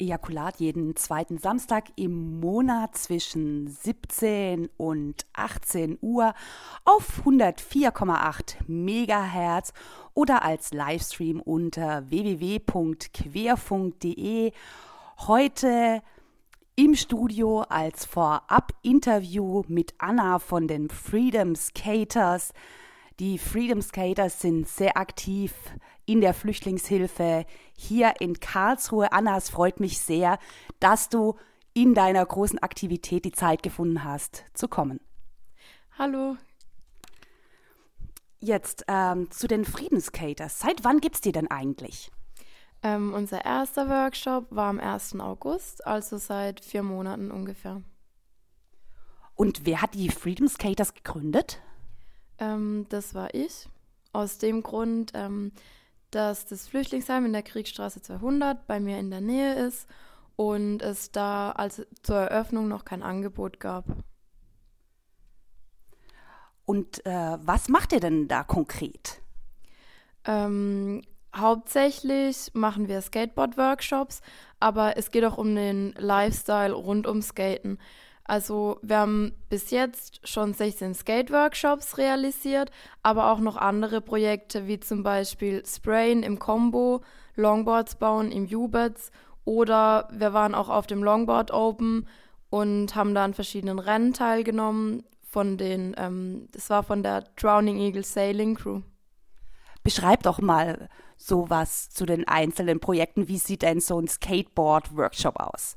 Ejakulat jeden zweiten Samstag im Monat zwischen 17 und 18 Uhr auf 104,8 Megahertz oder als Livestream unter www.querfunk.de. Heute im Studio als Vorab-Interview mit Anna von den Freedom Skaters. Die Freedom Skaters sind sehr aktiv in der Flüchtlingshilfe hier in Karlsruhe. Anna, es freut mich sehr, dass du in deiner großen Aktivität die Zeit gefunden hast, zu kommen. Hallo. Jetzt ähm, zu den Friedenskaters. Seit wann gibt es die denn eigentlich? Ähm, unser erster Workshop war am 1. August, also seit vier Monaten ungefähr. Und wer hat die Freedom Skaters gegründet? Ähm, das war ich. Aus dem Grund, ähm, dass das Flüchtlingsheim in der Kriegsstraße 200 bei mir in der Nähe ist und es da als zur Eröffnung noch kein Angebot gab. Und äh, was macht ihr denn da konkret? Ähm, hauptsächlich machen wir Skateboard-Workshops, aber es geht auch um den Lifestyle rund um Skaten. Also wir haben bis jetzt schon 16 Skate-Workshops realisiert, aber auch noch andere Projekte wie zum Beispiel Sprayen im Combo, Longboards bauen im U-Bets oder wir waren auch auf dem Longboard Open und haben da an verschiedenen Rennen teilgenommen. Von den, ähm, das war von der Drowning Eagle Sailing Crew. Beschreib doch mal sowas zu den einzelnen Projekten. Wie sieht denn so ein Skateboard-Workshop aus?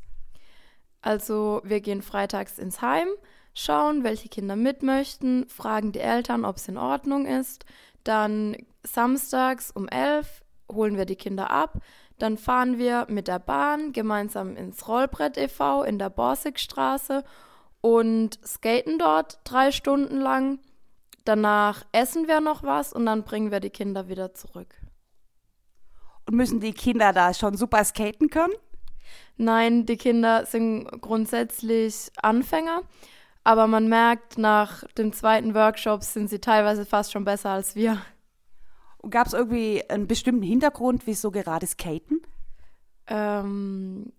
Also wir gehen freitags ins Heim, schauen, welche Kinder mit möchten, fragen die Eltern, ob es in Ordnung ist. Dann samstags um 11 holen wir die Kinder ab. Dann fahren wir mit der Bahn gemeinsam ins Rollbrett e.V. in der Borsigstraße und skaten dort drei Stunden lang. Danach essen wir noch was und dann bringen wir die Kinder wieder zurück. Und müssen die Kinder da schon super skaten können? Nein, die Kinder sind grundsätzlich Anfänger, aber man merkt, nach dem zweiten Workshop sind sie teilweise fast schon besser als wir. Gab es irgendwie einen bestimmten Hintergrund, wieso gerade Skaten? Ähm,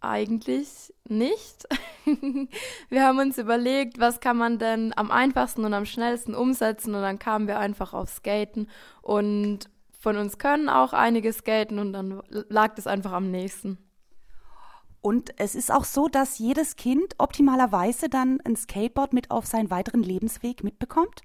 eigentlich nicht. wir haben uns überlegt, was kann man denn am einfachsten und am schnellsten umsetzen und dann kamen wir einfach auf Skaten und von uns können auch einige skaten und dann lag das einfach am nächsten. Und es ist auch so, dass jedes Kind optimalerweise dann ein Skateboard mit auf seinen weiteren Lebensweg mitbekommt?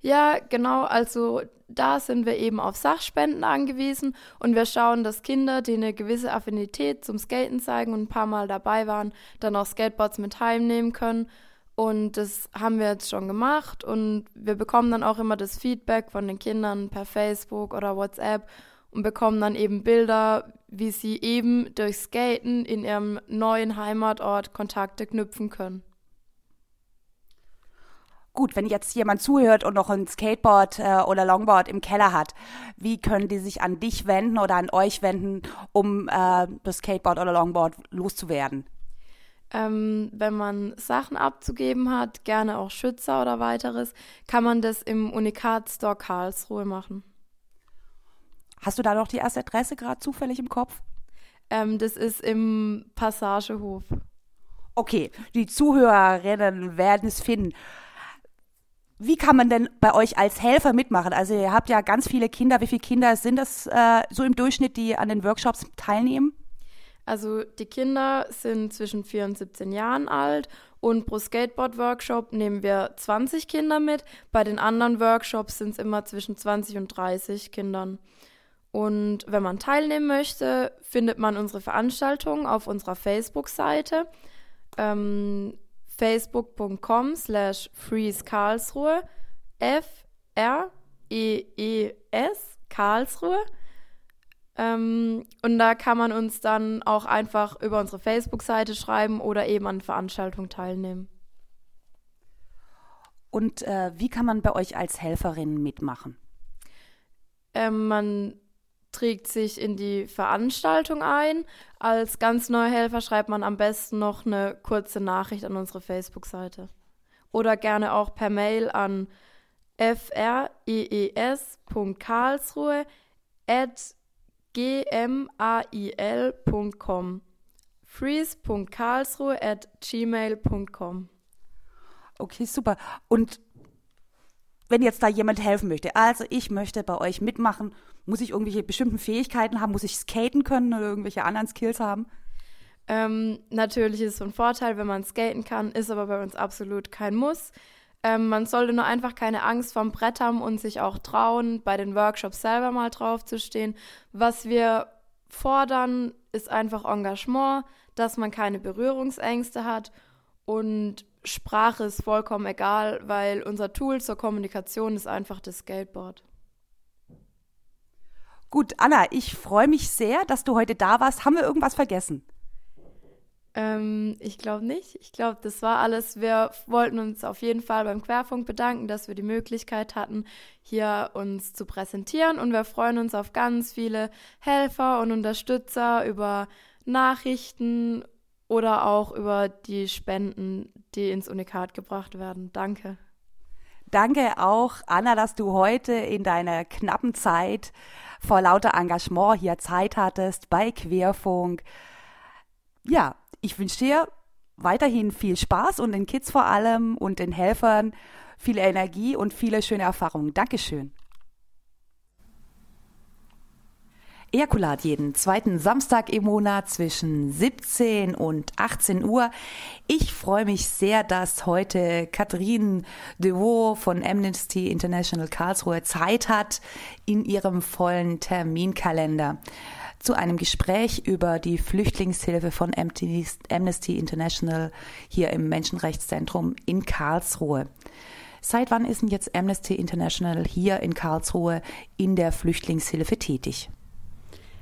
Ja, genau. Also da sind wir eben auf Sachspenden angewiesen und wir schauen, dass Kinder, die eine gewisse Affinität zum Skaten zeigen und ein paar Mal dabei waren, dann auch Skateboards mit heimnehmen können. Und das haben wir jetzt schon gemacht und wir bekommen dann auch immer das Feedback von den Kindern per Facebook oder WhatsApp und bekommen dann eben Bilder, wie sie eben durch Skaten in ihrem neuen Heimatort Kontakte knüpfen können. Gut, wenn jetzt jemand zuhört und noch ein Skateboard äh, oder Longboard im Keller hat, wie können die sich an dich wenden oder an euch wenden, um äh, das Skateboard oder Longboard loszuwerden? Ähm, wenn man Sachen abzugeben hat, gerne auch Schützer oder weiteres, kann man das im Unikat Store Karlsruhe machen. Hast du da noch die erste Adresse gerade zufällig im Kopf? Ähm, das ist im Passagehof. Okay, die Zuhörerinnen werden es finden. Wie kann man denn bei euch als Helfer mitmachen? Also ihr habt ja ganz viele Kinder. Wie viele Kinder sind das äh, so im Durchschnitt, die an den Workshops teilnehmen? Also die Kinder sind zwischen 4 und 17 Jahren alt und pro Skateboard-Workshop nehmen wir 20 Kinder mit. Bei den anderen Workshops sind es immer zwischen 20 und 30 Kindern. Und wenn man teilnehmen möchte, findet man unsere Veranstaltung auf unserer Facebook-Seite ähm, facebook.com slash freezekarlsruhe F-R-E-E-S Karlsruhe. Ähm, und da kann man uns dann auch einfach über unsere Facebook-Seite schreiben oder eben an Veranstaltungen teilnehmen. Und äh, wie kann man bei euch als Helferin mitmachen? Ähm, man trägt sich in die Veranstaltung ein. Als ganz neuer Helfer schreibt man am besten noch eine kurze Nachricht an unsere Facebook-Seite. Oder gerne auch per Mail an frees.karlsruhe at gmail.com. freeze.karlsruhe at gmail.com. Okay, super. Und wenn jetzt da jemand helfen möchte, also ich möchte bei euch mitmachen, muss ich irgendwelche bestimmten Fähigkeiten haben? Muss ich skaten können oder irgendwelche anderen Skills haben? Ähm, natürlich ist es ein Vorteil, wenn man skaten kann, ist aber bei uns absolut kein Muss. Ähm, man sollte nur einfach keine Angst vorm Brett haben und sich auch trauen, bei den Workshops selber mal drauf zu stehen. Was wir fordern, ist einfach Engagement, dass man keine Berührungsängste hat und Sprache ist vollkommen egal, weil unser Tool zur Kommunikation ist einfach das Skateboard. Gut, Anna, ich freue mich sehr, dass du heute da warst. Haben wir irgendwas vergessen? Ähm, ich glaube nicht. Ich glaube, das war alles. Wir wollten uns auf jeden Fall beim Querfunk bedanken, dass wir die Möglichkeit hatten, hier uns zu präsentieren. Und wir freuen uns auf ganz viele Helfer und Unterstützer über Nachrichten oder auch über die Spenden, die ins Unikat gebracht werden. Danke. Danke auch, Anna, dass du heute in deiner knappen Zeit vor lauter Engagement hier Zeit hattest bei Querfunk. Ja, ich wünsche dir weiterhin viel Spaß und den Kids vor allem und den Helfern viel Energie und viele schöne Erfahrungen. Dankeschön. Ejakulat jeden zweiten Samstag im Monat zwischen 17 und 18 Uhr. Ich freue mich sehr, dass heute Catherine Devaux von Amnesty International Karlsruhe Zeit hat in ihrem vollen Terminkalender zu einem Gespräch über die Flüchtlingshilfe von Amnesty International hier im Menschenrechtszentrum in Karlsruhe. Seit wann ist denn jetzt Amnesty International hier in Karlsruhe in der Flüchtlingshilfe tätig?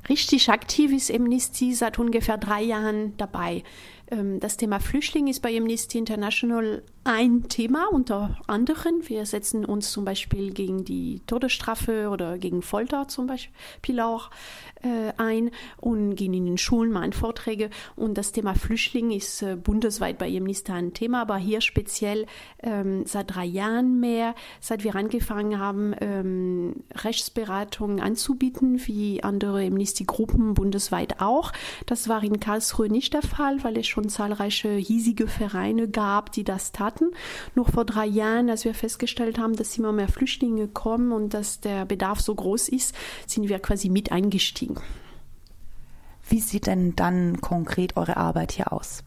Richtig aktiv ist Amnesty seit ungefähr drei Jahren dabei. Ähm, das Thema Flüchtling ist bei Amnesty International ein Thema unter anderem. Wir setzen uns zum Beispiel gegen die Todesstrafe oder gegen Folter zum Beispiel auch äh, ein und gehen in den Schulen, machen Vorträge. Und das Thema Flüchtling ist äh, bundesweit bei Amnesty ein Thema, aber hier speziell ähm, seit drei Jahren mehr, seit wir angefangen haben, ähm, Rechtsberatungen anzubieten, wie andere Amnesty-Gruppen bundesweit auch. Das war in Karlsruhe nicht der Fall, weil es schon zahlreiche hiesige Vereine gab, die das taten. Noch vor drei Jahren, als wir festgestellt haben, dass immer mehr Flüchtlinge kommen und dass der Bedarf so groß ist, sind wir quasi mit eingestiegen. Wie sieht denn dann konkret eure Arbeit hier aus?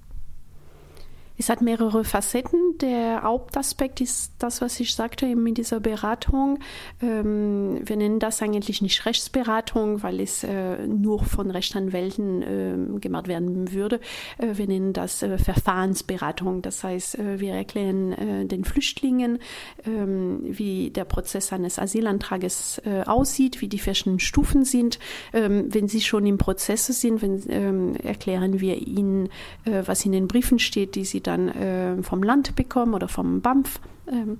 Es hat mehrere Facetten. Der Hauptaspekt ist das, was ich sagte in dieser Beratung. Ähm, wir nennen das eigentlich nicht Rechtsberatung, weil es äh, nur von Rechtsanwälten äh, gemacht werden würde. Äh, wir nennen das äh, Verfahrensberatung. Das heißt, äh, wir erklären äh, den Flüchtlingen, ähm, wie der Prozess eines Asylantrages aussieht, wie die verschiedenen Stufen sind. Ähm, wenn sie schon im Prozess sind, wenn, erklären wir ihnen, was in den Briefen steht, die sie dann äh, vom Land bekommen oder vom BAMF. Ähm,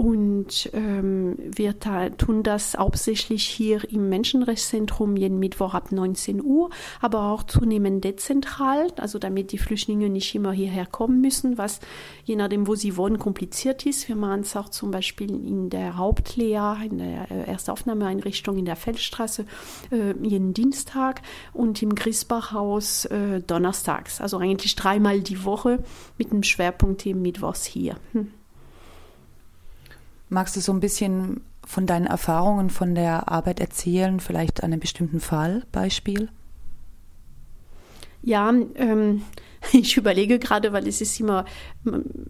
und ähm, wir tun das hauptsächlich hier im Menschenrechtszentrum jeden Mittwoch ab 19 Uhr, aber auch zunehmend dezentral, also damit die Flüchtlinge nicht immer hierher kommen müssen, was je nachdem, wo sie wohnen, kompliziert ist. Wir machen es auch zum Beispiel in der Hauptlehre, in der äh, Erstaufnahmeeinrichtung in der Feldstraße äh, jeden Dienstag und im Griesbachhaus äh, donnerstags. Also eigentlich dreimal die Woche mit einem Schwerpunkt im Mittwochs hier. Hm. Magst du so ein bisschen von deinen Erfahrungen von der Arbeit erzählen, vielleicht an einem bestimmten Fall, Beispiel? Ja, ähm, ich überlege gerade, weil es ist immer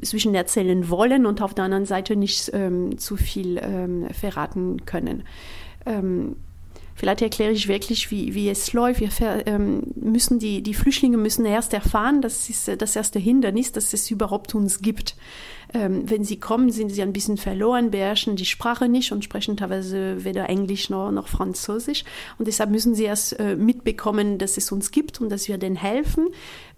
zwischen erzählen wollen und auf der anderen Seite nicht ähm, zu viel ähm, verraten können. Ähm, Vielleicht erkläre ich wirklich, wie, wie es läuft. Wir ähm, müssen die, die Flüchtlinge müssen erst erfahren, das ist das erste Hindernis, dass es überhaupt uns gibt. Ähm, wenn sie kommen, sind sie ein bisschen verloren, beherrschen die Sprache nicht und sprechen teilweise weder Englisch noch, noch Französisch. Und deshalb müssen sie erst äh, mitbekommen, dass es uns gibt und dass wir denen helfen,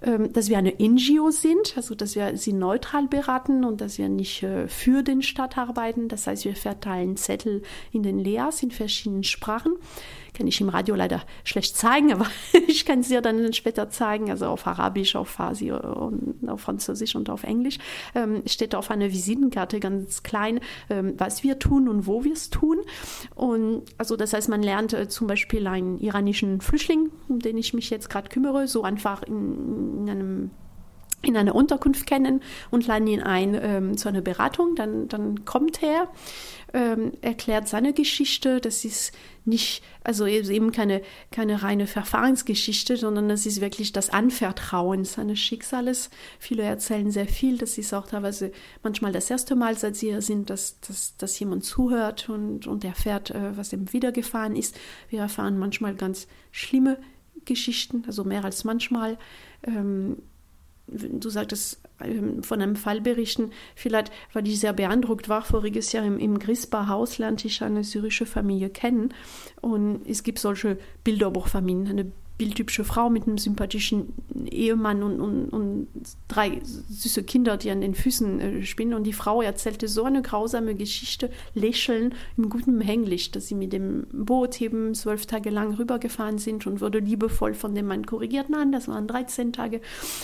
ähm, dass wir eine NGO sind, also dass wir sie neutral beraten und dass wir nicht äh, für den Staat arbeiten. Das heißt, wir verteilen Zettel in den Leas in verschiedenen Sprachen. Kann ich im Radio leider schlecht zeigen, aber ich kann es dir dann später zeigen, also auf Arabisch, auf Farsi auf Französisch und auf Englisch. Ähm, steht auf einer Visitenkarte ganz klein, ähm, was wir tun und wo wir es tun. Und also das heißt, man lernt äh, zum Beispiel einen iranischen Flüchtling, um den ich mich jetzt gerade kümmere, so einfach in, in einem in einer Unterkunft kennen und laden ihn ein ähm, zu einer Beratung. Dann, dann kommt er, ähm, erklärt seine Geschichte. Das ist nicht, also eben keine, keine reine Verfahrensgeschichte, sondern das ist wirklich das Anvertrauen seines Schicksales. Viele erzählen sehr viel. Das ist auch teilweise manchmal das erste Mal, seit sie hier sind, dass, dass, dass jemand zuhört und, und erfährt, äh, was ihm widergefahren ist. Wir erfahren manchmal ganz schlimme Geschichten, also mehr als manchmal. Ähm, du sagtest, ähm, von einem Fall berichten, vielleicht, weil ich sehr beeindruckt war, voriges Jahr im, im Grisba Haus lernte ich eine syrische Familie kennen. Und es gibt solche Bilderbuchfamilien, eine bildhübsche Frau mit einem sympathischen Ehemann und, und, und drei süße Kinder, die an den Füßen äh, spinnen. Und die Frau erzählte so eine grausame Geschichte, lächeln im guten Englisch, dass sie mit dem Boot eben zwölf Tage lang rübergefahren sind und wurde liebevoll von dem Mann korrigiert. Nein, das waren 13 Tage.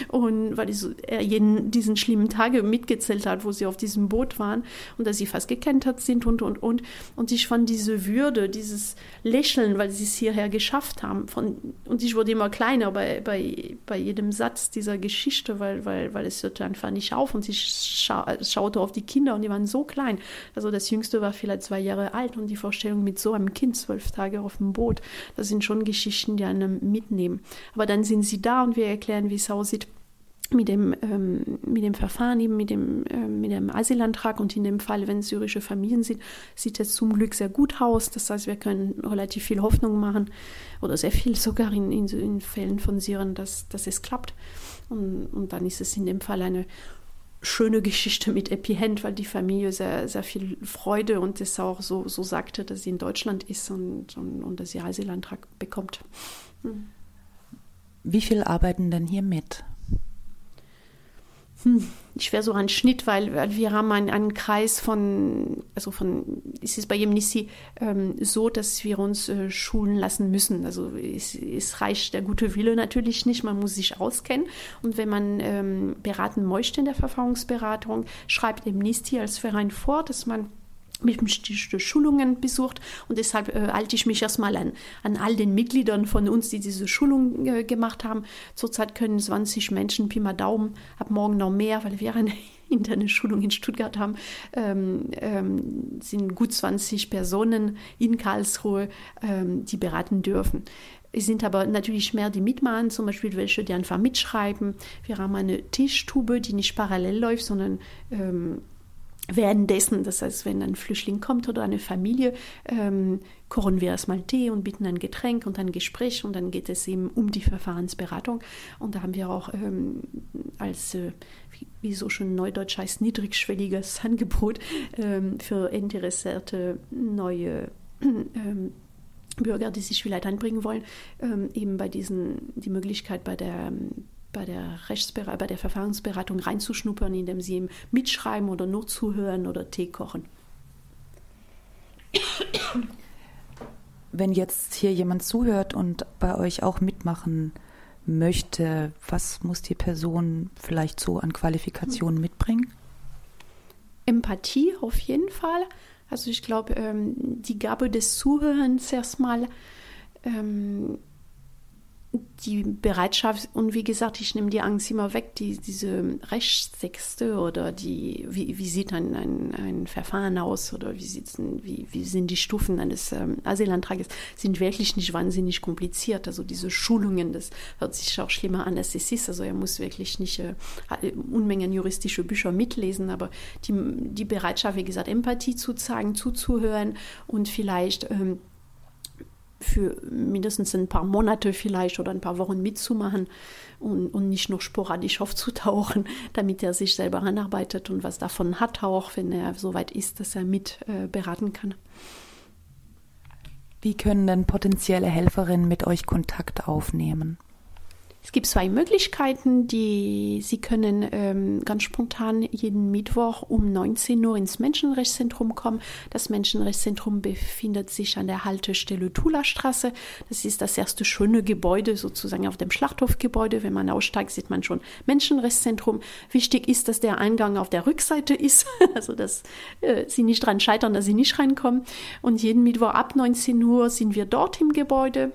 Und weil er jeden, diesen schlimmen Tage mitgezählt hat, wo sie auf diesem Boot waren und dass sie fast gekentert sind und, und, und. Und ich fand diese Würde, dieses Lächeln, weil sie es hierher geschafft haben. Von, und ich wurde immer kleiner bei, bei, bei jedem Satz dieser Geschichte, weil, weil, weil es hörte einfach nicht auf und ich scha schaute auf die Kinder und die waren so klein. Also das Jüngste war vielleicht zwei Jahre alt und die Vorstellung mit so einem Kind zwölf Tage auf dem Boot, das sind schon Geschichten, die einen mitnehmen. Aber dann sind sie da und wir erklären, wie es aussieht mit dem, ähm, mit dem Verfahren, eben mit dem, ähm, mit dem Asylantrag und in dem Fall, wenn es syrische Familien sind, sieht es zum Glück sehr gut aus. Das heißt, wir können relativ viel Hoffnung machen oder sehr viel sogar in, in, in Fällen von Syrien, dass, dass es klappt. Und, und dann ist es in dem Fall eine schöne Geschichte mit Epihend, weil die Familie sehr, sehr viel Freude und es auch so, so sagte, dass sie in Deutschland ist und, und, und dass sie Asylantrag bekommt. Hm. Wie viel arbeiten denn hier mit? Hm, ich wäre so ein Schnitt, weil, wir haben einen, einen, Kreis von, also von, es ist bei Yemnissi ähm, so, dass wir uns äh, schulen lassen müssen. Also es, es, reicht der gute Wille natürlich nicht, man muss sich auskennen. Und wenn man ähm, beraten möchte in der Verfahrensberatung, schreibt Yemnissi als Verein vor, dass man bestimmte Schulungen besucht und deshalb äh, halte ich mich erstmal an, an all den Mitgliedern von uns, die diese Schulung äh, gemacht haben. Zurzeit können 20 Menschen, Pi mal Daumen, ab morgen noch mehr, weil wir eine interne Schulung in Stuttgart haben, ähm, ähm, sind gut 20 Personen in Karlsruhe, ähm, die beraten dürfen. Es sind aber natürlich mehr die mitmachen, zum Beispiel welche, die einfach mitschreiben. Wir haben eine Tischtube, die nicht parallel läuft, sondern ähm, Währenddessen, das heißt, wenn ein Flüchtling kommt oder eine Familie, ähm, kochen wir erstmal Tee und bieten ein Getränk und ein Gespräch und dann geht es eben um die Verfahrensberatung. Und da haben wir auch ähm, als, äh, wie, so schon neudeutsch heißt, niedrigschwelliges Angebot ähm, für interessierte neue ähm, Bürger, die sich vielleicht einbringen wollen, ähm, eben bei diesen die Möglichkeit bei der bei der Rechtsberatung, bei der Verfahrensberatung reinzuschnuppern, indem sie ihm mitschreiben oder nur zuhören oder Tee kochen. Wenn jetzt hier jemand zuhört und bei euch auch mitmachen möchte, was muss die Person vielleicht so an Qualifikationen mitbringen? Empathie auf jeden Fall. Also ich glaube, ähm, die Gabe des Zuhörens erstmal ähm, die Bereitschaft und wie gesagt, ich nehme die Angst immer weg, die, diese Rechtstexte oder die, wie, wie sieht ein, ein, ein Verfahren aus oder wie, wie, wie sind die Stufen eines ähm, Asylantrages, sind wirklich nicht wahnsinnig kompliziert. Also diese Schulungen, das hört sich auch schlimmer an, als es ist. Also er muss wirklich nicht äh, Unmengen juristische Bücher mitlesen, aber die, die Bereitschaft, wie gesagt, Empathie zu zeigen, zuzuhören und vielleicht ähm, für mindestens ein paar Monate vielleicht oder ein paar Wochen mitzumachen und, und nicht nur sporadisch aufzutauchen, damit er sich selber anarbeitet und was davon hat, auch wenn er so weit ist, dass er mit äh, beraten kann. Wie können denn potenzielle Helferinnen mit euch Kontakt aufnehmen? Es gibt zwei Möglichkeiten, die Sie können ähm, ganz spontan jeden Mittwoch um 19 Uhr ins Menschenrechtszentrum kommen. Das Menschenrechtszentrum befindet sich an der Haltestelle Tula-Straße. Das ist das erste schöne Gebäude sozusagen auf dem Schlachthofgebäude. Wenn man aussteigt, sieht man schon Menschenrechtszentrum. Wichtig ist, dass der Eingang auf der Rückseite ist, also dass äh, Sie nicht dran scheitern, dass Sie nicht reinkommen. Und jeden Mittwoch ab 19 Uhr sind wir dort im Gebäude.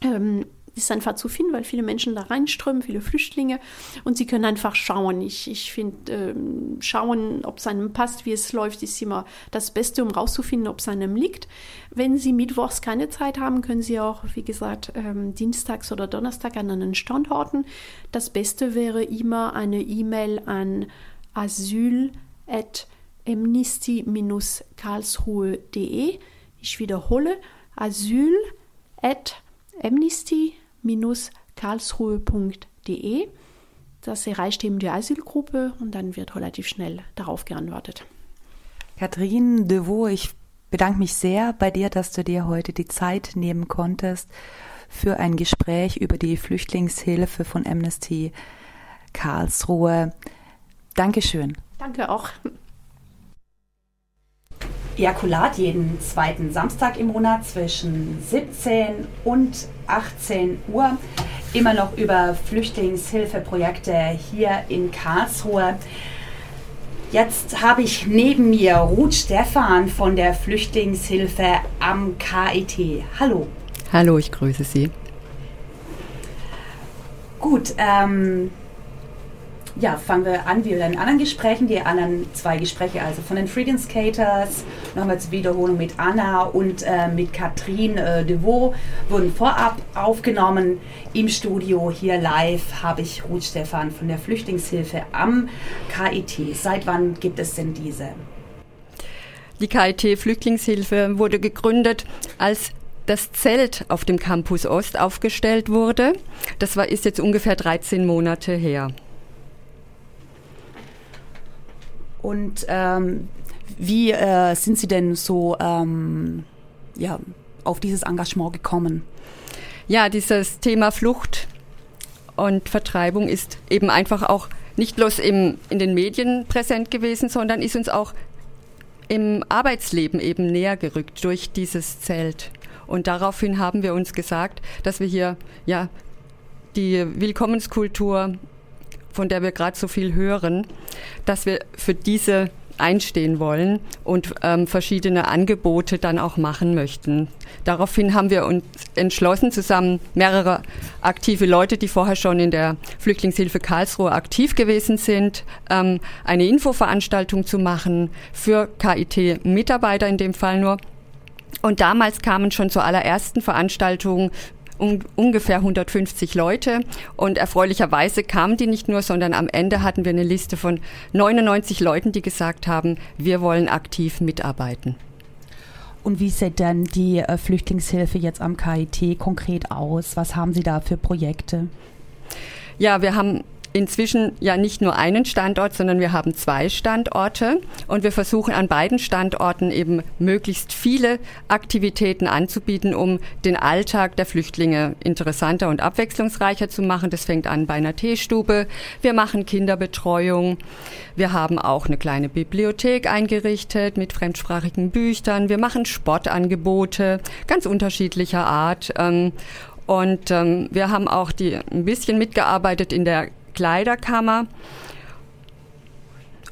Ähm, ist einfach zu finden, weil viele Menschen da reinströmen, viele Flüchtlinge und sie können einfach schauen. Ich, ich finde, ähm, schauen, ob es einem passt, wie es läuft, ist immer das Beste, um rauszufinden, ob es einem liegt. Wenn Sie mittwochs keine Zeit haben, können Sie auch, wie gesagt, ähm, dienstags oder Donnerstag an einen Standorten. Das Beste wäre immer eine E-Mail an asyl.amnesty-karlsruhe.de. Ich wiederhole, asyl.amnesty karlsruhe.de. Das erreicht eben die Asylgruppe und dann wird relativ schnell darauf geantwortet. Katrin Devaux, ich bedanke mich sehr bei dir, dass du dir heute die Zeit nehmen konntest für ein Gespräch über die Flüchtlingshilfe von Amnesty Karlsruhe. Dankeschön. Danke auch. Ejakulat jeden zweiten Samstag im Monat zwischen 17 und 18 Uhr. Immer noch über Flüchtlingshilfeprojekte hier in Karlsruhe. Jetzt habe ich neben mir Ruth Stephan von der Flüchtlingshilfe am KIT. Hallo. Hallo, ich grüße Sie. Gut, ähm, ja, fangen wir an wie in den anderen Gesprächen, die anderen zwei Gespräche, also von den Freedom Skaters, noch wir zur Wiederholung mit Anna und äh, mit Katrin äh, Devaux, wurden vorab aufgenommen im Studio. Hier live habe ich Ruth Stefan von der Flüchtlingshilfe am KIT. Seit wann gibt es denn diese? Die KIT Flüchtlingshilfe wurde gegründet als das Zelt auf dem Campus Ost aufgestellt wurde. Das war, ist jetzt ungefähr 13 Monate her. Und ähm, wie äh, sind Sie denn so ähm, ja, auf dieses Engagement gekommen? Ja, dieses Thema Flucht und Vertreibung ist eben einfach auch nicht bloß im, in den Medien präsent gewesen, sondern ist uns auch im Arbeitsleben eben näher gerückt durch dieses Zelt. Und daraufhin haben wir uns gesagt, dass wir hier ja die Willkommenskultur von der wir gerade so viel hören, dass wir für diese einstehen wollen und ähm, verschiedene Angebote dann auch machen möchten. Daraufhin haben wir uns entschlossen, zusammen mehrere aktive Leute, die vorher schon in der Flüchtlingshilfe Karlsruhe aktiv gewesen sind, ähm, eine Infoveranstaltung zu machen für KIT-Mitarbeiter in dem Fall nur. Und damals kamen schon zur allerersten Veranstaltung um, ungefähr 150 Leute und erfreulicherweise kamen die nicht nur, sondern am Ende hatten wir eine Liste von 99 Leuten, die gesagt haben, wir wollen aktiv mitarbeiten. Und wie sieht denn die äh, Flüchtlingshilfe jetzt am KIT konkret aus? Was haben Sie da für Projekte? Ja, wir haben inzwischen ja nicht nur einen Standort, sondern wir haben zwei Standorte und wir versuchen an beiden Standorten eben möglichst viele Aktivitäten anzubieten, um den Alltag der Flüchtlinge interessanter und abwechslungsreicher zu machen. Das fängt an bei einer Teestube. Wir machen Kinderbetreuung. Wir haben auch eine kleine Bibliothek eingerichtet mit fremdsprachigen Büchern. Wir machen Sportangebote ganz unterschiedlicher Art. Ähm, und ähm, wir haben auch die ein bisschen mitgearbeitet in der Kleiderkammer.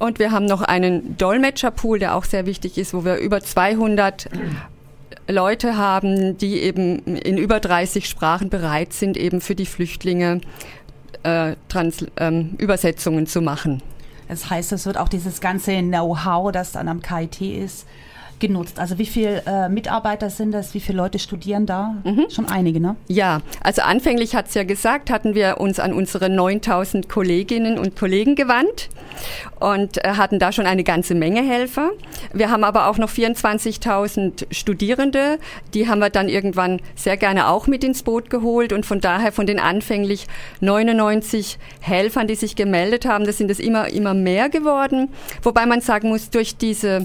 Und wir haben noch einen Dolmetscherpool, der auch sehr wichtig ist, wo wir über 200 Leute haben, die eben in über 30 Sprachen bereit sind, eben für die Flüchtlinge äh, Trans ähm, Übersetzungen zu machen. Das heißt, es wird auch dieses ganze Know-how, das dann am KIT ist, genutzt? Also wie viele äh, Mitarbeiter sind das? Wie viele Leute studieren da? Mhm. Schon einige, ne? Ja, also anfänglich hat es ja gesagt, hatten wir uns an unsere 9000 Kolleginnen und Kollegen gewandt und äh, hatten da schon eine ganze Menge Helfer. Wir haben aber auch noch 24.000 Studierende, die haben wir dann irgendwann sehr gerne auch mit ins Boot geholt und von daher von den anfänglich 99 Helfern, die sich gemeldet haben, das sind es immer, immer mehr geworden. Wobei man sagen muss, durch diese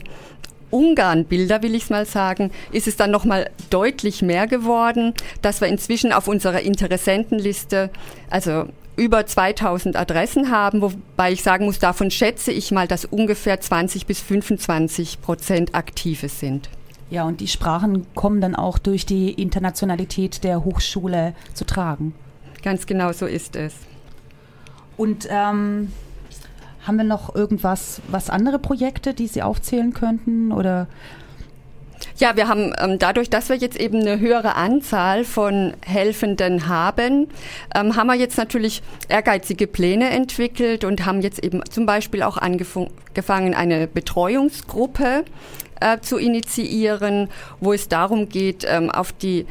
Ungarn-Bilder, will ich es mal sagen, ist es dann nochmal deutlich mehr geworden, dass wir inzwischen auf unserer Interessentenliste, also über 2000 Adressen haben, wobei ich sagen muss, davon schätze ich mal, dass ungefähr 20 bis 25 Prozent aktive sind. Ja, und die Sprachen kommen dann auch durch die Internationalität der Hochschule zu tragen. Ganz genau so ist es. Und ähm, haben wir noch irgendwas, was andere Projekte, die Sie aufzählen könnten oder ja, wir haben ähm, dadurch, dass wir jetzt eben eine höhere Anzahl von Helfenden haben, ähm, haben wir jetzt natürlich ehrgeizige Pläne entwickelt und haben jetzt eben zum Beispiel auch angefangen, eine Betreuungsgruppe äh, zu initiieren, wo es darum geht, ähm, auf die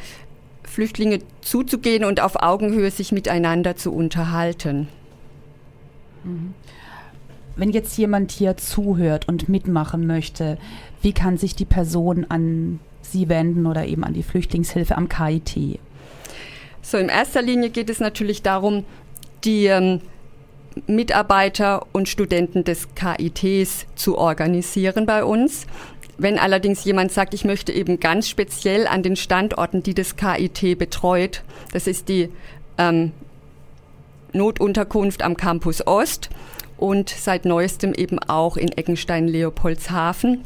Flüchtlinge zuzugehen und auf Augenhöhe sich miteinander zu unterhalten. Mhm. Wenn jetzt jemand hier zuhört und mitmachen möchte, wie kann sich die Person an Sie wenden oder eben an die Flüchtlingshilfe am KIT? So, in erster Linie geht es natürlich darum, die ähm, Mitarbeiter und Studenten des KITs zu organisieren bei uns. Wenn allerdings jemand sagt, ich möchte eben ganz speziell an den Standorten, die das KIT betreut, das ist die ähm, Notunterkunft am Campus Ost und seit neuestem eben auch in Eckenstein-Leopoldshafen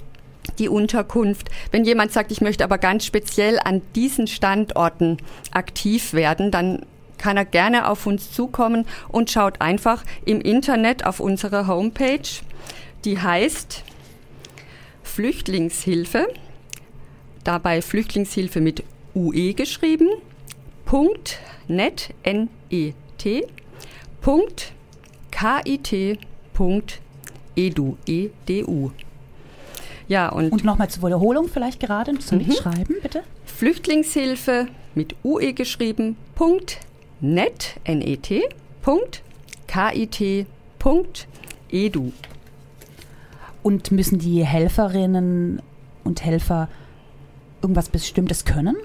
die Unterkunft. Wenn jemand sagt, ich möchte aber ganz speziell an diesen Standorten aktiv werden, dann kann er gerne auf uns zukommen und schaut einfach im Internet auf unsere Homepage. Die heißt Flüchtlingshilfe, dabei Flüchtlingshilfe mit UE geschrieben, Punkt net, N-E-T, Punkt, K-I-T.edu, E-D-U. Ja, und, und nochmal zur Wiederholung vielleicht gerade zum mhm. Schreiben, bitte. Flüchtlingshilfe mit UE geschrieben, Punkt, net, N-E-T, Punkt, K-I-T, Punkt, edu. Und müssen die Helferinnen und Helfer irgendwas Bestimmtes können?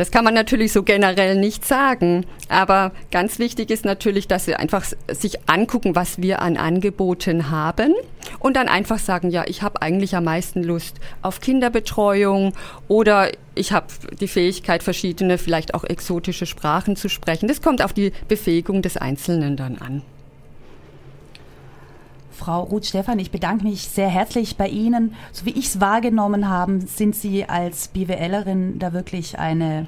Das kann man natürlich so generell nicht sagen. Aber ganz wichtig ist natürlich, dass sie einfach sich angucken, was wir an Angeboten haben und dann einfach sagen, ja, ich habe eigentlich am meisten Lust auf Kinderbetreuung oder ich habe die Fähigkeit, verschiedene, vielleicht auch exotische Sprachen zu sprechen. Das kommt auf die Befähigung des Einzelnen dann an. Frau Ruth Stefan, ich bedanke mich sehr herzlich bei Ihnen. So wie ich es wahrgenommen habe, sind Sie als BWLerin da wirklich eine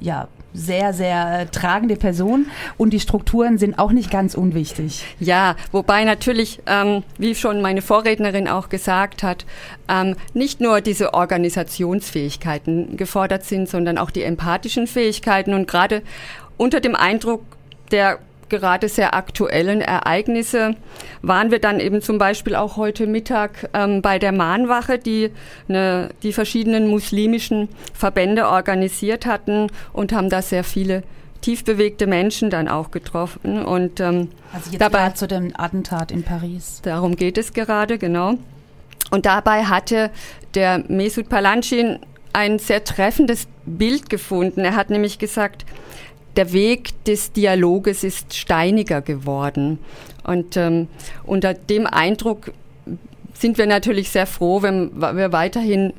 ja, sehr, sehr tragende Person und die Strukturen sind auch nicht ganz unwichtig. Ja, wobei natürlich, ähm, wie schon meine Vorrednerin auch gesagt hat, ähm, nicht nur diese Organisationsfähigkeiten gefordert sind, sondern auch die empathischen Fähigkeiten und gerade unter dem Eindruck der gerade sehr aktuellen Ereignisse waren wir dann eben zum Beispiel auch heute Mittag ähm, bei der Mahnwache, die eine, die verschiedenen muslimischen Verbände organisiert hatten und haben da sehr viele tief bewegte Menschen dann auch getroffen. Und ähm, also jetzt dabei zu dem Attentat in Paris. Darum geht es gerade, genau. Und dabei hatte der Mesut Palancin ein sehr treffendes Bild gefunden. Er hat nämlich gesagt, der Weg des Dialoges ist steiniger geworden. Und ähm, unter dem Eindruck sind wir natürlich sehr froh, wenn wir weiterhin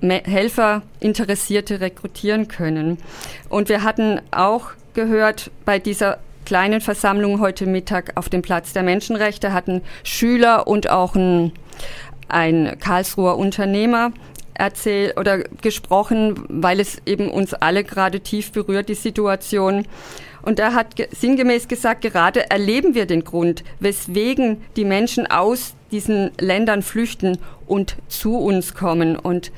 Helfer, Interessierte rekrutieren können. Und wir hatten auch gehört bei dieser kleinen Versammlung heute Mittag auf dem Platz der Menschenrechte hatten Schüler und auch ein, ein Karlsruher Unternehmer erzählt oder gesprochen, weil es eben uns alle gerade tief berührt, die Situation. Und er hat sinngemäß gesagt, gerade erleben wir den Grund, weswegen die Menschen aus diesen Ländern flüchten und zu uns kommen. Und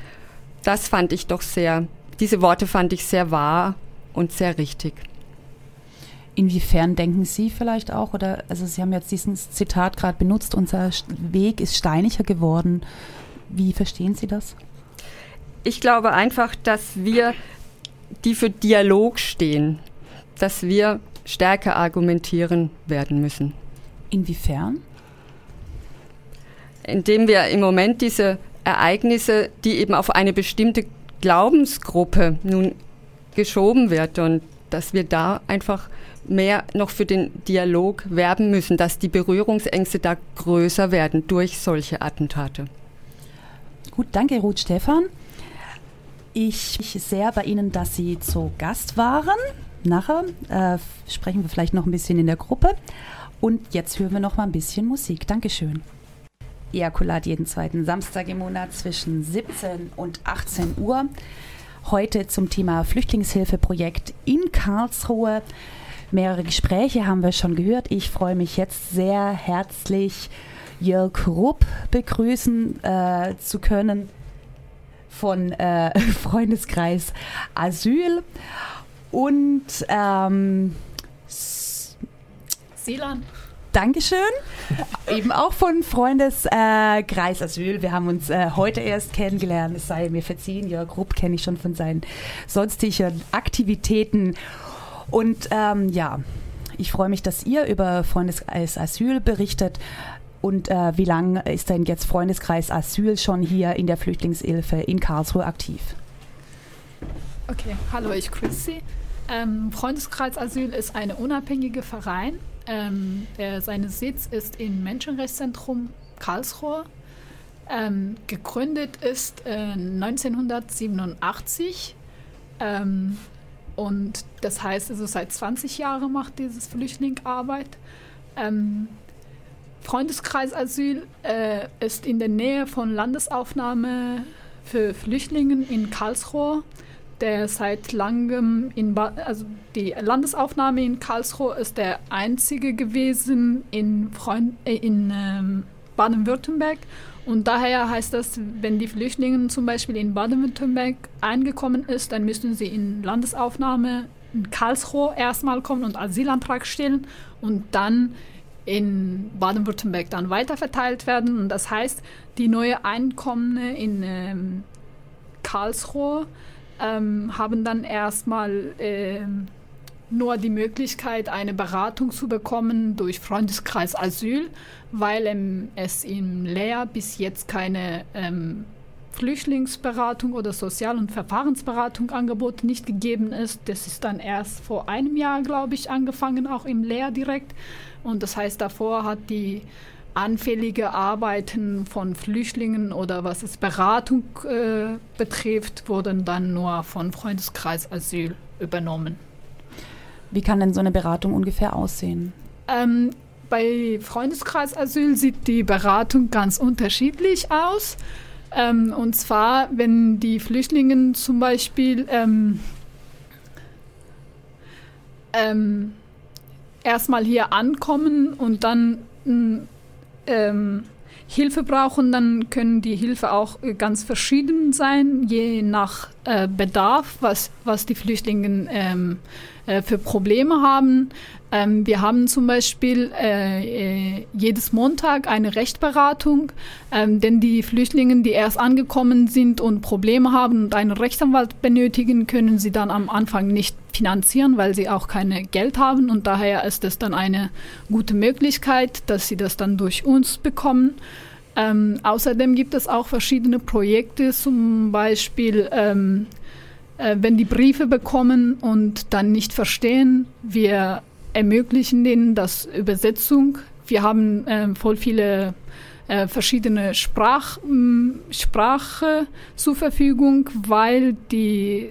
das fand ich doch sehr, diese Worte fand ich sehr wahr und sehr richtig. Inwiefern denken Sie vielleicht auch, oder also Sie haben jetzt dieses Zitat gerade benutzt, unser Weg ist steiniger geworden. Wie verstehen Sie das? Ich glaube einfach, dass wir, die für Dialog stehen, dass wir stärker argumentieren werden müssen. Inwiefern? Indem wir im Moment diese Ereignisse, die eben auf eine bestimmte Glaubensgruppe nun geschoben wird und dass wir da einfach mehr noch für den Dialog werben müssen, dass die Berührungsängste da größer werden durch solche Attentate. Gut, danke Ruth Stefan. Ich sehr bei Ihnen, dass Sie zu Gast waren. Nachher äh, sprechen wir vielleicht noch ein bisschen in der Gruppe. Und jetzt hören wir noch mal ein bisschen Musik. Dankeschön. Ejakulat jeden zweiten Samstag im Monat zwischen 17 und 18 Uhr. Heute zum Thema Flüchtlingshilfeprojekt in Karlsruhe. Mehrere Gespräche haben wir schon gehört. Ich freue mich jetzt sehr herzlich, Jörg Rupp begrüßen äh, zu können von äh, Freundeskreis Asyl und ähm, Silan. Dankeschön. Eben auch von Freundeskreis äh, Asyl. Wir haben uns äh, heute erst kennengelernt. Es sei mir verziehen. Jörg Rupp kenne ich schon von seinen sonstigen Aktivitäten. Und ähm, ja, ich freue mich, dass ihr über Freundeskreis Asyl berichtet. Und äh, wie lange ist denn jetzt Freundeskreis Asyl schon hier in der Flüchtlingshilfe in Karlsruhe aktiv? Okay, hallo, ich grüße Sie. Ähm, Freundeskreis Asyl ist eine unabhängige Verein. Ähm, der, seine Sitz ist im Menschenrechtszentrum Karlsruhe. Ähm, gegründet ist äh, 1987 ähm, und das heißt, also seit 20 Jahren macht dieses Flüchtling Arbeit. Ähm, Freundeskreis Asyl äh, ist in der Nähe von Landesaufnahme für Flüchtlinge in Karlsruhe, der seit langem in ba also die Landesaufnahme in Karlsruhe ist der einzige gewesen in, äh, in ähm, Baden-Württemberg. Und daher heißt das, wenn die Flüchtlinge zum Beispiel in Baden-Württemberg eingekommen ist, dann müssen sie in Landesaufnahme in Karlsruhe erstmal kommen und Asylantrag stellen und dann in Baden-Württemberg dann weiterverteilt werden. Und das heißt, die neue Einkommene in ähm, Karlsruhe ähm, haben dann erstmal ähm, nur die Möglichkeit, eine Beratung zu bekommen durch Freundeskreis Asyl, weil ähm, es im Lehr bis jetzt keine ähm, Flüchtlingsberatung oder Sozial- und Verfahrensberatung Angebot nicht gegeben ist. Das ist dann erst vor einem Jahr, glaube ich, angefangen, auch im Lehr direkt. Und das heißt, davor hat die anfällige Arbeiten von Flüchtlingen oder was es Beratung äh, betrifft, wurden dann nur von Freundeskreis Asyl übernommen. Wie kann denn so eine Beratung ungefähr aussehen? Ähm, bei Freundeskreis Asyl sieht die Beratung ganz unterschiedlich aus. Ähm, und zwar, wenn die Flüchtlinge zum Beispiel ähm, ähm, erstmal hier ankommen und dann ähm, Hilfe brauchen, dann können die Hilfe auch ganz verschieden sein, je nach äh, Bedarf, was, was die Flüchtlinge ähm, äh, für Probleme haben. Ähm, wir haben zum Beispiel äh, äh, jedes Montag eine Rechtberatung, ähm, denn die Flüchtlinge, die erst angekommen sind und Probleme haben und einen Rechtsanwalt benötigen, können sie dann am Anfang nicht finanzieren, weil sie auch keine Geld haben und daher ist es dann eine gute Möglichkeit, dass sie das dann durch uns bekommen. Ähm, außerdem gibt es auch verschiedene Projekte, zum Beispiel ähm, äh, wenn die Briefe bekommen und dann nicht verstehen, wir ermöglichen denen das Übersetzung. Wir haben äh, voll viele äh, verschiedene Sprach, Sprache zur Verfügung, weil die,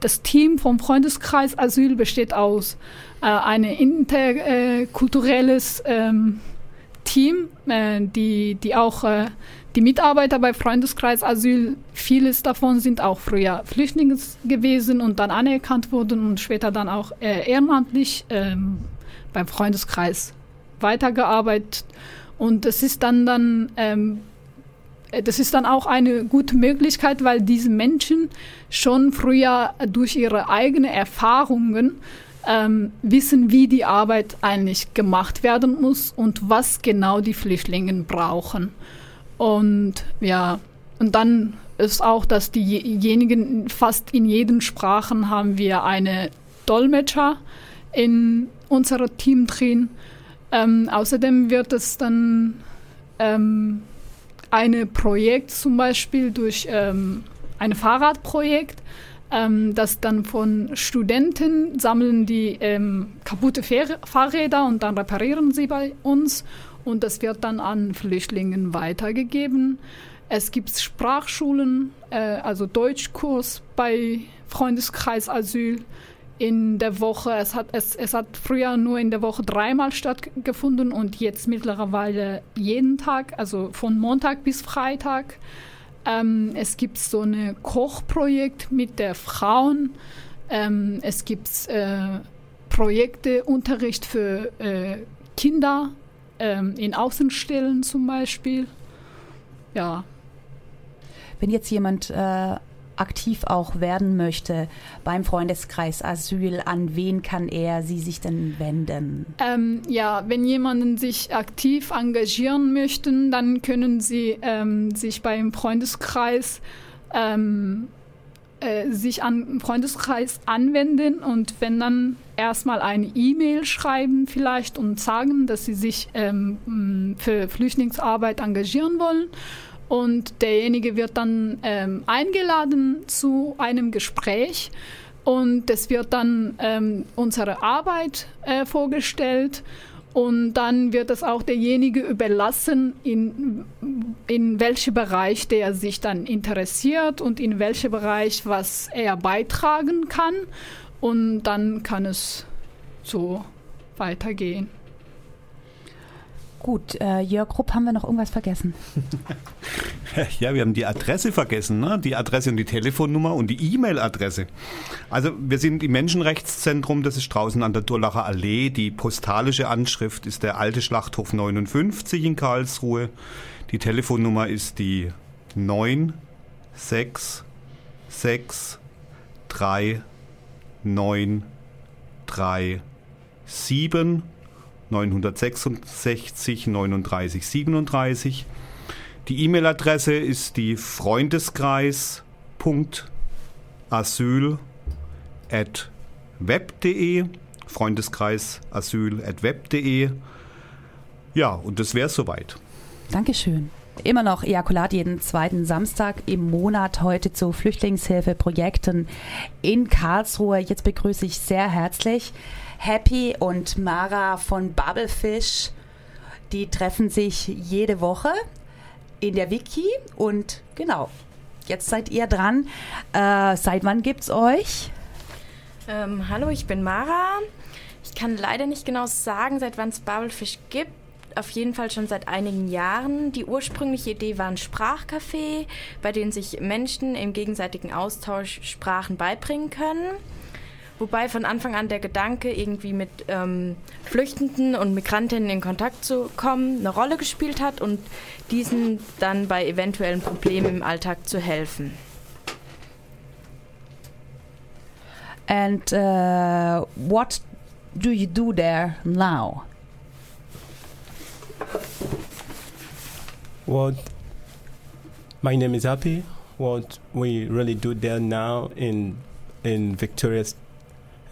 das Team vom Freundeskreis Asyl besteht aus äh, einem interkulturelles ähm, Team, äh, die, die auch äh, die Mitarbeiter bei Freundeskreis Asyl, vieles davon sind auch früher Flüchtlinge gewesen und dann anerkannt wurden und später dann auch äh, ehrenamtlich ähm, beim Freundeskreis weitergearbeitet. Und das ist dann dann ähm, äh, das ist dann auch eine gute Möglichkeit, weil diese Menschen schon früher durch ihre eigenen Erfahrungen ähm, wissen, wie die Arbeit eigentlich gemacht werden muss und was genau die Flüchtlinge brauchen. Und ja, und dann ist auch, dass diejenigen, fast in jeden Sprachen haben wir eine Dolmetscher in unserem Team drin. Ähm, außerdem wird es dann ähm, ein Projekt zum Beispiel durch ähm, ein Fahrradprojekt, ähm, das dann von Studenten sammeln die ähm, kaputte Fahrräder und dann reparieren sie bei uns und das wird dann an Flüchtlingen weitergegeben. Es gibt Sprachschulen, äh, also Deutschkurs bei Freundeskreis Asyl in der Woche. Es hat, es, es hat früher nur in der Woche dreimal stattgefunden und jetzt mittlerweile jeden Tag, also von Montag bis Freitag. Ähm, es gibt so ein Kochprojekt mit der Frauen. Ähm, es gibt äh, Projekte, Unterricht für äh, Kinder ähm, in Außenstellen zum Beispiel. Ja. Wenn jetzt jemand äh, aktiv auch werden möchte beim Freundeskreis Asyl, an wen kann er sie sich denn wenden? Ähm, ja, wenn jemanden sich aktiv engagieren möchten, dann können sie ähm, sich beim Freundeskreis ähm, äh, sich an Freundeskreis anwenden und wenn dann erstmal eine E-Mail schreiben vielleicht und sagen, dass sie sich ähm, für Flüchtlingsarbeit engagieren wollen und derjenige wird dann ähm, eingeladen zu einem Gespräch und es wird dann ähm, unsere Arbeit äh, vorgestellt und dann wird es auch derjenige überlassen, in, in welchem Bereich der sich dann interessiert und in welchem Bereich was er beitragen kann. Und dann kann es so weitergehen. Gut, äh, Jörg Rupp, haben wir noch irgendwas vergessen? ja, wir haben die Adresse vergessen, ne? die Adresse und die Telefonnummer und die E-Mail-Adresse. Also wir sind im Menschenrechtszentrum, das ist draußen an der Durlacher Allee. Die postalische Anschrift ist der alte Schlachthof 59 in Karlsruhe. Die Telefonnummer ist die 966 3 9 3 7 966 39 37. Die E-Mail-Adresse ist die freundeskreis.asyl.web.de. Freundeskreisasyl.web.de. Ja, und das wäre soweit. Dankeschön. Immer noch Ejakulat jeden zweiten Samstag im Monat heute zu Flüchtlingshilfeprojekten in Karlsruhe. Jetzt begrüße ich sehr herzlich Happy und Mara von Bubblefish. Die treffen sich jede Woche in der Wiki und genau, jetzt seid ihr dran. Äh, seit wann gibt's euch? Ähm, hallo, ich bin Mara. Ich kann leider nicht genau sagen, seit wann es Bubblefish gibt. Auf jeden Fall schon seit einigen Jahren. Die ursprüngliche Idee war ein Sprachcafé, bei dem sich Menschen im gegenseitigen Austausch Sprachen beibringen können. Wobei von Anfang an der Gedanke, irgendwie mit ähm, Flüchtenden und Migrantinnen in Kontakt zu kommen, eine Rolle gespielt hat und diesen dann bei eventuellen Problemen im Alltag zu helfen. And uh, what do you do there now? What my name is Happy. What we really do there now in in Victoria's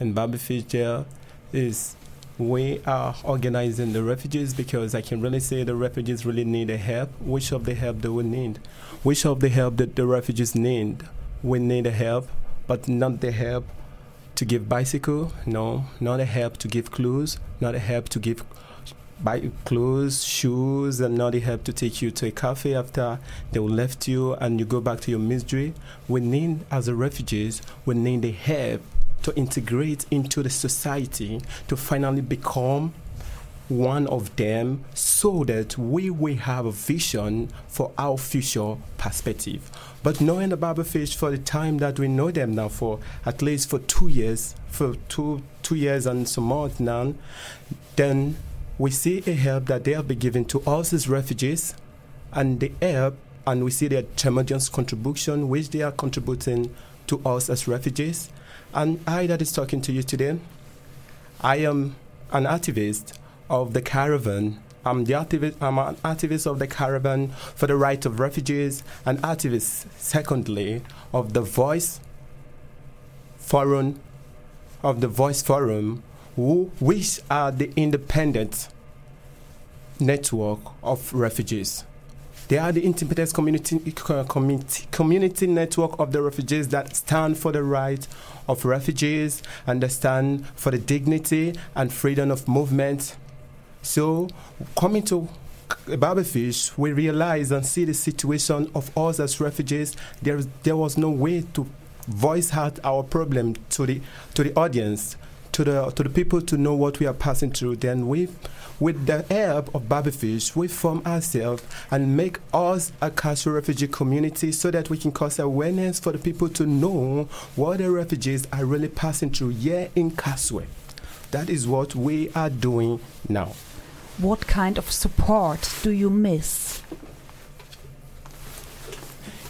and Babyfish jail is we are organizing the refugees because I can really say the refugees really need a help. Which of the help do we need? Which of the help that the refugees need? We need a help, but not the help to give bicycle. No, not a help to give clothes. Not a help to give buy clothes, shoes, and not a help to take you to a cafe after they left you and you go back to your misery. We need, as a refugees, we need the help to integrate into the society to finally become one of them so that we will have a vision for our future perspective. But knowing the Bible fish for the time that we know them now for at least for two years, for two two years and some months now, then we see a help that they have been given to us as refugees and the help and we see their tremendous contribution which they are contributing to us as refugees and I that is talking to you today, I am an activist of the caravan. I'm the activist. I'm an activist of the caravan for the right of refugees, and activist, secondly, of the Voice Forum, of the Voice Forum, who, which are the independent network of refugees. They are the independent community, uh, community, community network of the refugees that stand for the right of refugees and stand for the dignity and freedom of movement. So, coming to Babelfish, we realize and see the situation of us as refugees. There, there was no way to voice out our problem to the to the audience, to the to the people to know what we are passing through. Then we, with the help of Babelfish, we form ourselves and make us a Kaswe refugee community so that we can cause awareness for the people to know what the refugees are really passing through here in Kaswe. That is what we are doing now. What kind of support do you miss?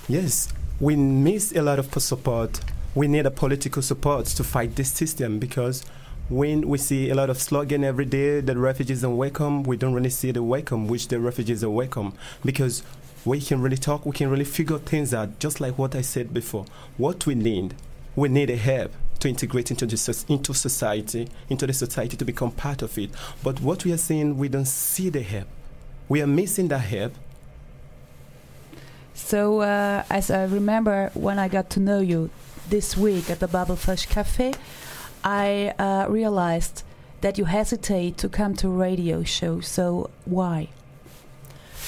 Yes, we miss a lot of support. We need a political support to fight this system because when we see a lot of slogan every day that refugees are welcome, we don't really see the welcome, which the refugees are welcome because we can really talk, we can really figure things out, just like what I said before. What we need, we need a help to integrate into, the, into society, into the society to become part of it. But what we are seeing, we don't see the help. We are missing that help. So, uh, as I remember when I got to know you this week at the Babelfish Cafe, I uh, realized that you hesitate to come to radio show. So, why?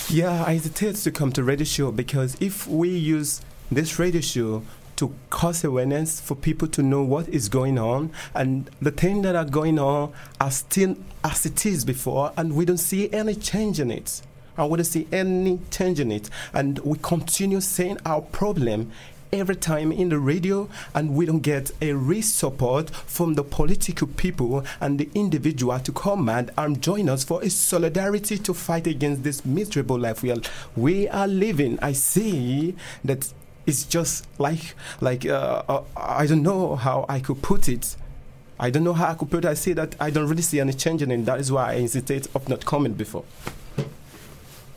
Yeah, I hesitate to come to radio show because if we use this radio show to cause awareness for people to know what is going on and the things that are going on are still as it is before and we don't see any change in it we don't see any change in it and we continue saying our problem every time in the radio and we don't get a real support from the political people and the individual to come and join us for a solidarity to fight against this miserable life we are we are living i see that it's just like like uh, uh, I don't know how I could put it. I don't know how I could put it. I see that I don't really see any change in it. That is why I hesitate of not coming before.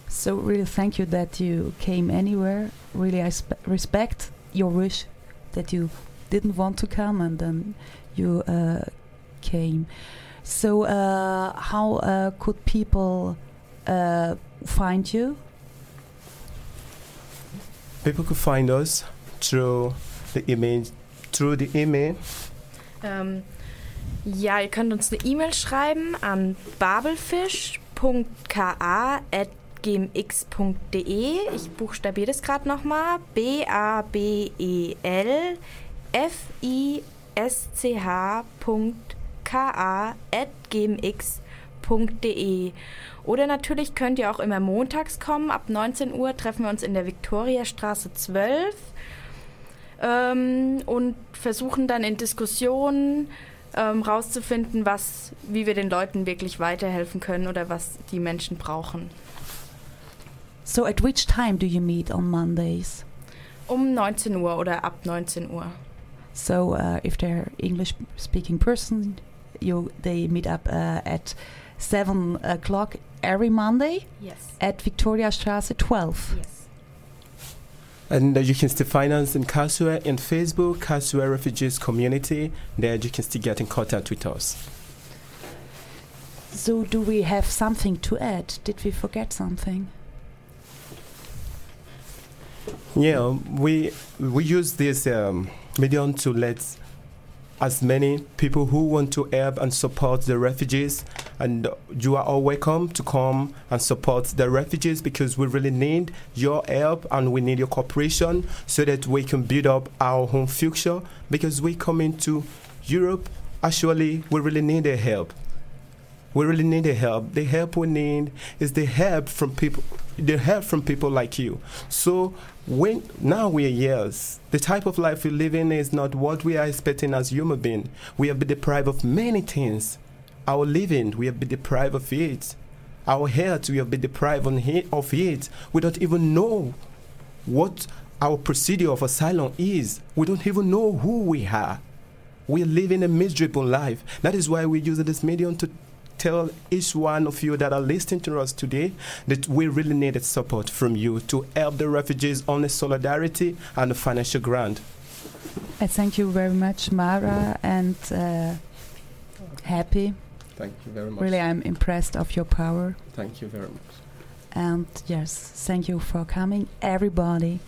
So really, thank you that you came anywhere. Really, I respect your wish that you didn't want to come and then you uh, came. So uh, how uh, could people uh, find you? people could find us through the email, through the email. Ähm, ja, ihr könnt uns eine E-Mail schreiben an babelfisch.ka.gmx.de. Ich buchstabiere das gerade nochmal. B-A-B-E-L F-I-S-C-H.ka.gmx.de. Oder natürlich könnt ihr auch immer montags kommen. Ab 19 Uhr treffen wir uns in der Viktoriastraße 12 ähm, und versuchen dann in Diskussionen ähm, rauszufinden, was, wie wir den Leuten wirklich weiterhelfen können oder was die Menschen brauchen. So at which time do you meet on Mondays? Um 19 Uhr oder ab 19 Uhr. So uh, if they're English speaking person, you they meet up uh, at 7 o'clock every Monday yes. at Victoria Straße 12. Yes. And uh, you can still find us in Kasua in Facebook, Kasua Refugees Community. There you can still get in contact with us. So, do we have something to add? Did we forget something? Yeah, we we use this um, medium to let as many people who want to help and support the refugees. And you are all welcome to come and support the refugees because we really need your help and we need your cooperation so that we can build up our home future. Because we come into Europe, actually, we really need their help. We really need the help. The help we need is the help from people, the help from people like you. So when now we are years, the type of life we live in is not what we are expecting as human beings. We have been deprived of many things. Our living, we have been deprived of it. Our health, we have been deprived of it. We don't even know what our procedure of asylum is. We don't even know who we are. We are living a miserable life. That is why we use this medium to tell each one of you that are listening to us today that we really needed support from you to help the refugees on a solidarity and a financial grant. I thank you very much, Mara, and uh, happy. Thank you very much. Really, I'm impressed of your power. Thank you very much. And yes, thank you for coming, everybody.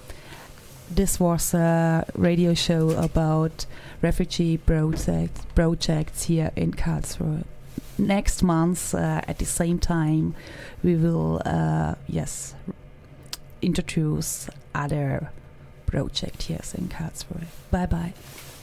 This was a radio show about refugee project, projects here in Karlsruhe. Next month uh, at the same time we will uh, yes introduce other project here in Karlsruhe. Bye bye.